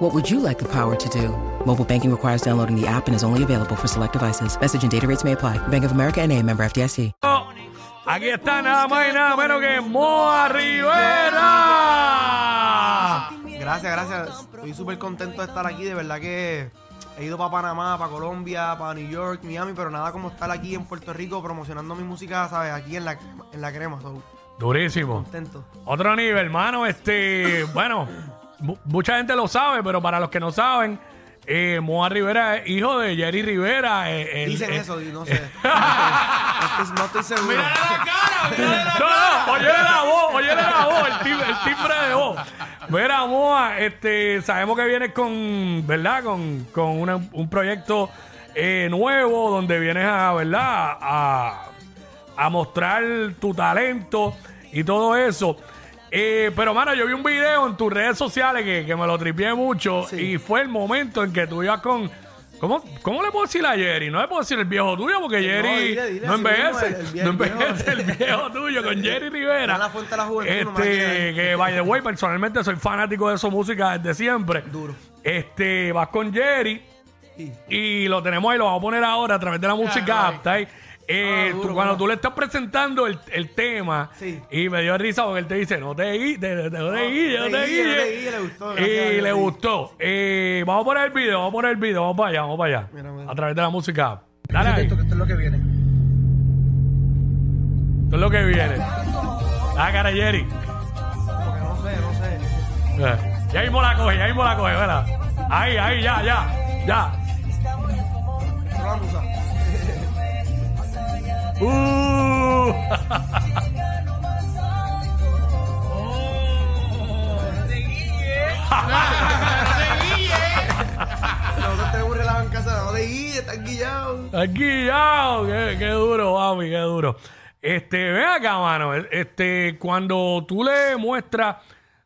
What would you like the power to do? Mobile banking requires downloading the app and is only available for select devices. Message and data rates may apply. Bank of America and a member FDIC. Aquí está nada más y nada menos que Moa Rivera. Gracias, gracias. Estoy súper contento de estar aquí. De verdad que he ido para Panamá, para Colombia, para New York, Miami, pero nada como estar aquí en Puerto Rico promocionando mi música, ¿sabes? Aquí en la, en la crema. So, Durísimo. contento. Otro nivel, hermano. Este, bueno, mucha gente lo sabe, pero para los que no saben, eh, Moa Rivera es hijo de Jerry Rivera. eh, el- Dicen eh, eso, y no sé. no, estoy, no estoy seguro. No, no, óyele la voz, óyele la voz, el, tim- el timbre de voz. Mira, Moa, este, sabemos que vienes con, ¿verdad? Con, con una- un proyecto eh, nuevo donde vienes a, ¿verdad? A, a mostrar tu talento y todo eso. Eh, pero, mano, yo vi un video en tus redes sociales que, que me lo tripié mucho Sí. y fue el momento en que tú ibas con... ¿Cómo, ¿Cómo le puedo decir a Jerry? No le puedo decir el viejo tuyo porque Jerry dile, dile no así mismo, envejece. el- el vie- no el viejo. envejece el viejo tuyo con Jerry Rivera. La fuente de la juventud, no Este, que by the way, personalmente soy fanático de su música desde siempre. Duro. Este, vas con Jerry Sí. y lo tenemos ahí, lo vamos a poner ahora a través de la música apta. Eh, Ah, duro, tú- cuando bueno. tú le estás presentando el, el tema Sí. y me dio risa porque él te dice no te guilles, no te guilles, no te guilles, no te guilles, le gustó, gracias a Y Dios, le sí. gustó. Eh, vamos a poner el video, vamos a poner el video, vamos para allá, vamos para allá. Mira, mira. A través de la música. Dale ahí. Esto, que esto es lo que viene. Esto es lo que viene. Ah, cara, Jerry. Porque no sé, no sé. Eh, Ya mismo la coge, ya mismo la coge, ¿verdad? Ahí, ahí, ya, ya, ya. Esto la musa. Uh. Casa. No te guilles, estás guillado. Aquí ya, qué, qué duro, mami, qué duro. Este, ven acá, mano. Este, cuando tú le muestras,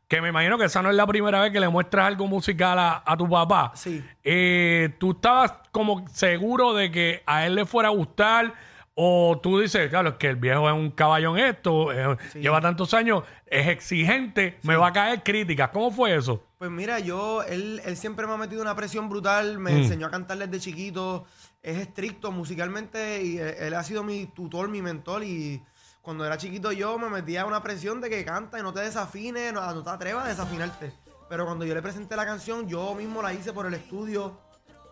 que me imagino que esa no es la primera vez que le muestras algo musical a, a tu papá. Sí. eh, tú estabas como seguro de que a él le fuera a gustar. O tú dices, claro, es que el viejo es un caballo en esto, eh, lleva tantos años, es exigente, me va a caer críticas. ¿Cómo fue eso? Pues mira, yo, él, él siempre me ha metido una presión brutal, Mm. me enseñó a cantar desde chiquito, es estricto musicalmente y él, él ha sido mi tutor, mi mentor y cuando era chiquito yo me metía una presión de que canta y no te desafines, no, no te atrevas a desafinarte. Pero cuando yo le presenté la canción, yo mismo la hice por el estudio,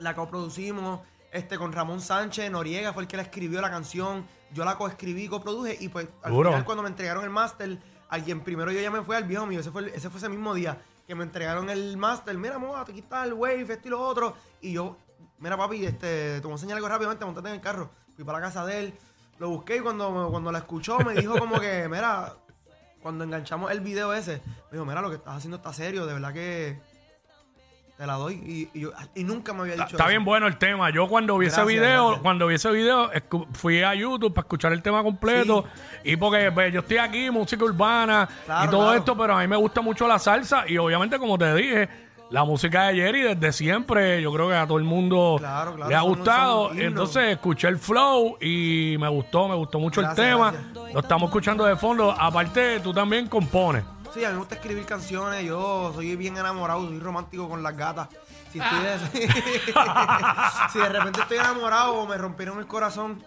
la coproducimos, este, con Ramón Sánchez, Noriega fue el que la escribió la canción, yo la coescribí, coproduje y pues al Duro. final cuando me entregaron el máster, a quien primero yo llamé fue al viejo mío, ese fue, el- ese fue ese mismo día que me entregaron el máster, mira, moa, aquí está el wave, esto y lo otro, y yo, mira papi, este, te voy a enseñar algo rápidamente, montate en el carro, fui para la casa de él, lo busqué y cuando, cuando la escuchó me dijo como que, mira, cuando enganchamos el video ese, me dijo, mira, lo que estás haciendo está serio, de verdad que te la doy, y, y yo- y nunca me había dicho Está eso. bien bueno el tema. Yo cuando vi ese Gracias, video, gracias. cuando vi ese video, escu- fui a YouTube para escuchar el tema completo. Y porque pues, yo estoy aquí, música urbana y todo claro. esto, pero a mí me gusta mucho la salsa. Y obviamente, como te dije, la música de Jerry desde siempre, yo creo que a todo el mundo Claro, claro, le ha son- gustado. himnos. Entonces escuché el flow y me gustó, me gustó mucho Gracias, el tema. gracias. Lo estamos escuchando de fondo. Aparte, tú también compones. Sí, a mí me gusta escribir canciones. Yo soy bien enamorado, soy romántico con las gatas. Si, estoy de, si de repente estoy enamorado o me rompieron el corazón,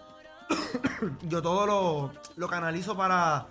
yo todo lo, lo canalizo para,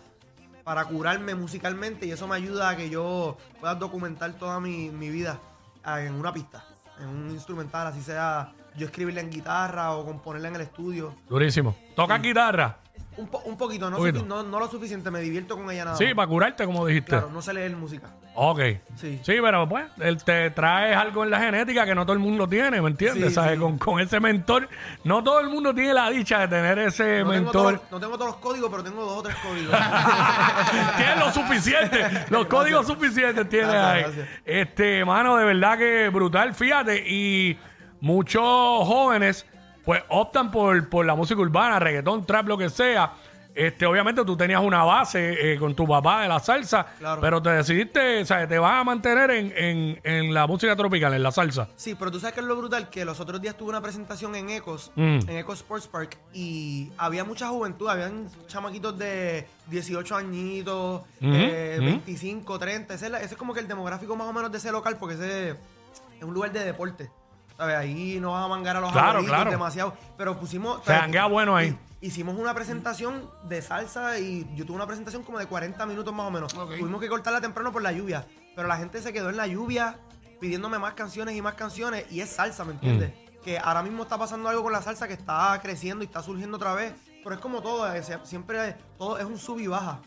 para curarme musicalmente y eso me ayuda a que yo pueda documentar toda mi, mi vida ah, en una pista, en un instrumental, así sea yo escribirla en guitarra o componerla en el estudio. Durísimo. ¿Tocas guitarra? Un, po- un poquito, no, Poquito. sufi- no, no lo suficiente, me divierto con ella nada Sí, más. para curarte, como dijiste. Claro, no sé leer música. Ok. Sí. Sí, pero pues, él te traes algo en la genética que no todo el mundo tiene, ¿me entiendes? Sí, ¿Sabes? sí. Con, con ese mentor, no todo el mundo tiene la dicha de tener ese No tengo, mentor. no tengo todos los códigos, pero tengo dos o tres códigos. Tienes lo suficiente, los códigos suficientes tienes Gracias, ahí. gracias. Este, mano, de verdad que brutal, fíjate. Y muchos jóvenes, pues, optan por, por la música urbana, reggaetón, trap, lo que sea. Este, obviamente tú tenías una base eh, con tu papá de la salsa, Claro. pero te decidiste, o sea, te vas a mantener en, en- en la música tropical, en la salsa. Sí, pero tú sabes que es lo brutal, que los otros días tuve una presentación en Ecos, Mm. en Ecos Sports Park, y había mucha juventud, habían chamaquitos de 18 añitos, Ujú, eh, ujú. 25, 30, ese es, la- ese es como que el demográfico más o menos de ese local, porque ese es un lugar de deporte. ¿Sabes? Ahí no vas a mangar a los Claro, abuelitos claro. demasiado. Pero pusimos. Se janguea bueno ahí. hi- Hicimos una presentación de salsa y yo tuve una presentación como de 40 minutos más o menos. Ok. Tuvimos que cortarla temprano por la lluvia. Pero la gente se quedó en la lluvia pidiéndome más canciones y más canciones. Y es salsa, ¿me entiendes? Mm. Que ahora mismo está pasando algo con la salsa que está creciendo y está surgiendo otra vez. Pero es como todo, eh, se- siempre todo es un sub y baja.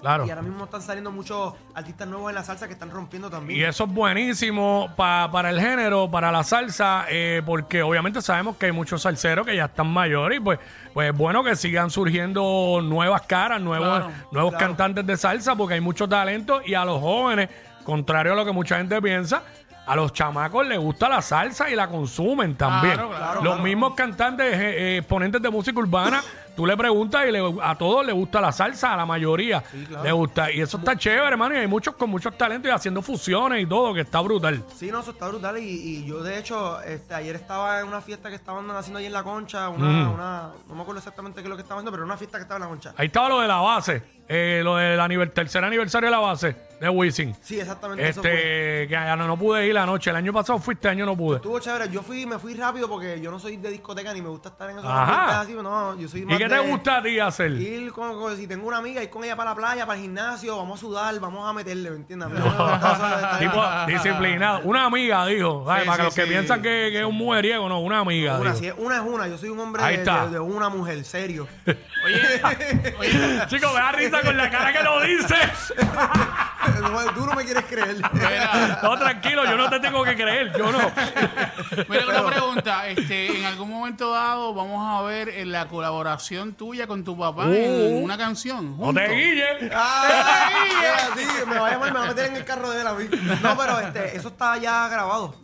Claro. Y ahora mismo están saliendo muchos artistas nuevos en la salsa que están rompiendo también. Y eso es buenísimo pa- para el género, para la salsa, eh, porque obviamente sabemos que hay muchos salseros que ya están mayores y pues, pues es bueno que sigan surgiendo nuevas caras, nuevos, Claro, nuevos claro. cantantes de salsa, porque hay mucho talento y a los jóvenes, contrario a lo que mucha gente piensa, a los chamacos les gusta la salsa y la consumen también. Claro, claro, los claro. mismos cantantes, eh, eh, exponentes de música urbana, tú le preguntas y le- a todos les gusta la salsa, a la mayoría claro. le gusta. Y eso está chévere, hermano, y hay muchos con muchos talentos y haciendo fusiones y todo, que está brutal. Sí, no, eso está brutal. Y, y yo, de hecho, este, ayer estaba en una fiesta que estaban haciendo ahí en la concha. Una, una, no me acuerdo exactamente qué es lo que estaban haciendo, pero era una fiesta que estaba en la concha. Ahí estaba lo de la base, eh, lo del aniver- tercer aniversario de la base de Wisin. Sí, exactamente. eso fue. Este, que no, no pude ir la noche. El año pasado fui, este año no pude. Estuvo chévere. Yo fui, me fui rápido porque yo no soy de discoteca ni me gusta estar en esos Ajá. ambientes así. No, yo soy ¿Y más qué de te gusta a ti hacer? Ir con, con- si tengo una amiga, ir con ella para la playa, para el gimnasio, vamos a sudar, vamos a meterle, ¿me entiendes? A mí no me gusta eso de estar- Tipo disciplinado. Una amiga, dijo. ¿sabes? Sí, Para sí, los que sí. piensan que, que es un mujeriego, no, una amiga. Una, dijo. si es una es una, yo soy un hombre Ahí de, está. de- de una mujer, serio. Oye, oye, Chicos, me da risa con la cara que lo dice. No, Tú no me quieres creer. mira, No, tranquilo, yo no te tengo que creer, yo no. mira una pregunta. Este, en algún momento dado vamos a ver eh, la colaboración tuya con tu papá en Uh. una canción. No te guilles. Ah, sí, me va a llamar, me va a meter en el carro de él a mí. No, pero este, eso está ya grabado.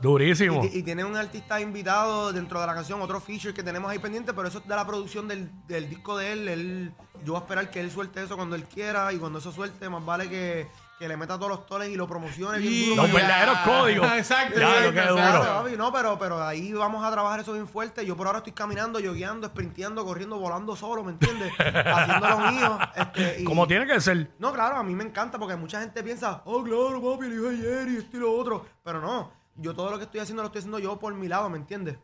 Durísimo. Y, y tiene un artista invitado dentro de la canción, otro feature que tenemos ahí pendiente, pero eso es de la producción del, del disco de él. él. Yo voy a esperar que él suelte eso cuando él quiera y cuando eso suelte, más vale que, que le meta todos los toles y lo promocione bien Y- duro. Los verdaderos códigos. Exacto. Ya, lo que exacto. duro. Claro, papi, no, pero, pero ahí vamos a trabajar eso bien fuerte. Yo por ahora estoy caminando, yogueando, sprinteando, corriendo, volando solo, ¿me entiendes? Haciendo lo mío. Este, y- Como tiene que ser. No, claro, a mí me encanta porque mucha gente piensa, oh, claro, papi, el hijo de Jerry, esto y lo otro. Pero no, yo todo lo que estoy haciendo lo estoy haciendo yo por mi lado, ¿me entiendes?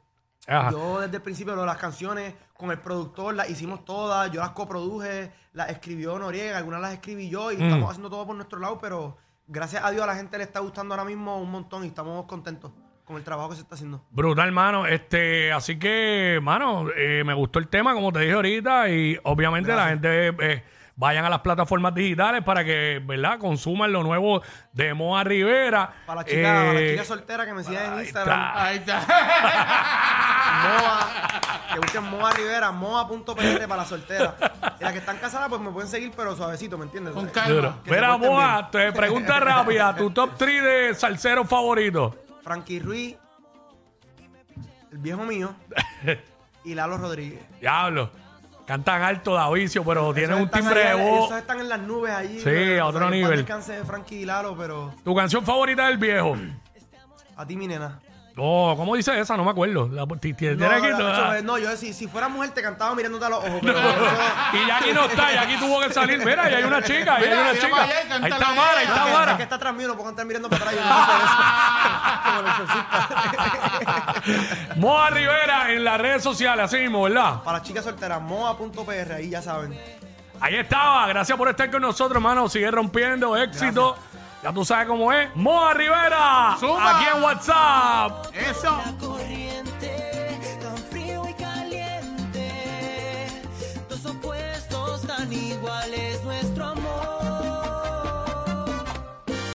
Ajá. Yo desde el principio las canciones con el productor las hicimos todas, yo las coproduje, las escribió Noriega, algunas las escribí yo y Mm. estamos haciendo todo por nuestro lado, pero gracias a Dios a la gente le está gustando ahora mismo un montón y estamos contentos con el trabajo que se está haciendo. Brutal, mano. Este, así que, mano, eh, me gustó el tema, como te dije ahorita, y obviamente la gente eh, vayan a las plataformas digitales para que, ¿verdad?, consuman lo nuevo de Moa Rivera. Para las chicas, para las Eh, chicas solteras que me sigan en Instagram, está. Ahí está. Moa, que busquen Moa Rivera, moa.pr para las solteras. Y las que están casadas, pues me pueden seguir, pero suavecito, ¿me entiendes? Con calma. Mira, Moa, te pregunta rápida, tu top 3 de salseros favoritos. Frankie Ruiz, el viejo mío y Lalo Rodríguez. Diablo. Cantan alto de vicio, pero tienen un timbre de voz. Esos están en las nubes allí. Sí, a otro nivel. descanse Frankie y Lalo, pero Tu canción favorita del viejo. a ti, mi nena. Oh, ¿cómo dice esa? No me acuerdo. La, ti- ti- No, tiene la- toda- hecho, no, yo si, si fuera mujer te cantaba mirándote a los ojos. Pero eso- Y ya aquí no está, y aquí tuvo que salir. Mira, y hay una chica, y hay Mira, una mira chica. para allá y Ahí cántala está. Mara, ahí está es que- Mara. que está atrás mío, no puedo estar mirando para atrás. Yo no sé eso. Moa Rivera en las redes sociales, así mismo, ¿verdad? Para las chicas solteras, moa.pr, ahí ya saben. Ahí estaba. Gracias por estar con nosotros, hermano. Sigue rompiendo éxito. Ya tú sabes cómo es. Moa Rivera. Zumba. Aquí en WhatsApp. Eso.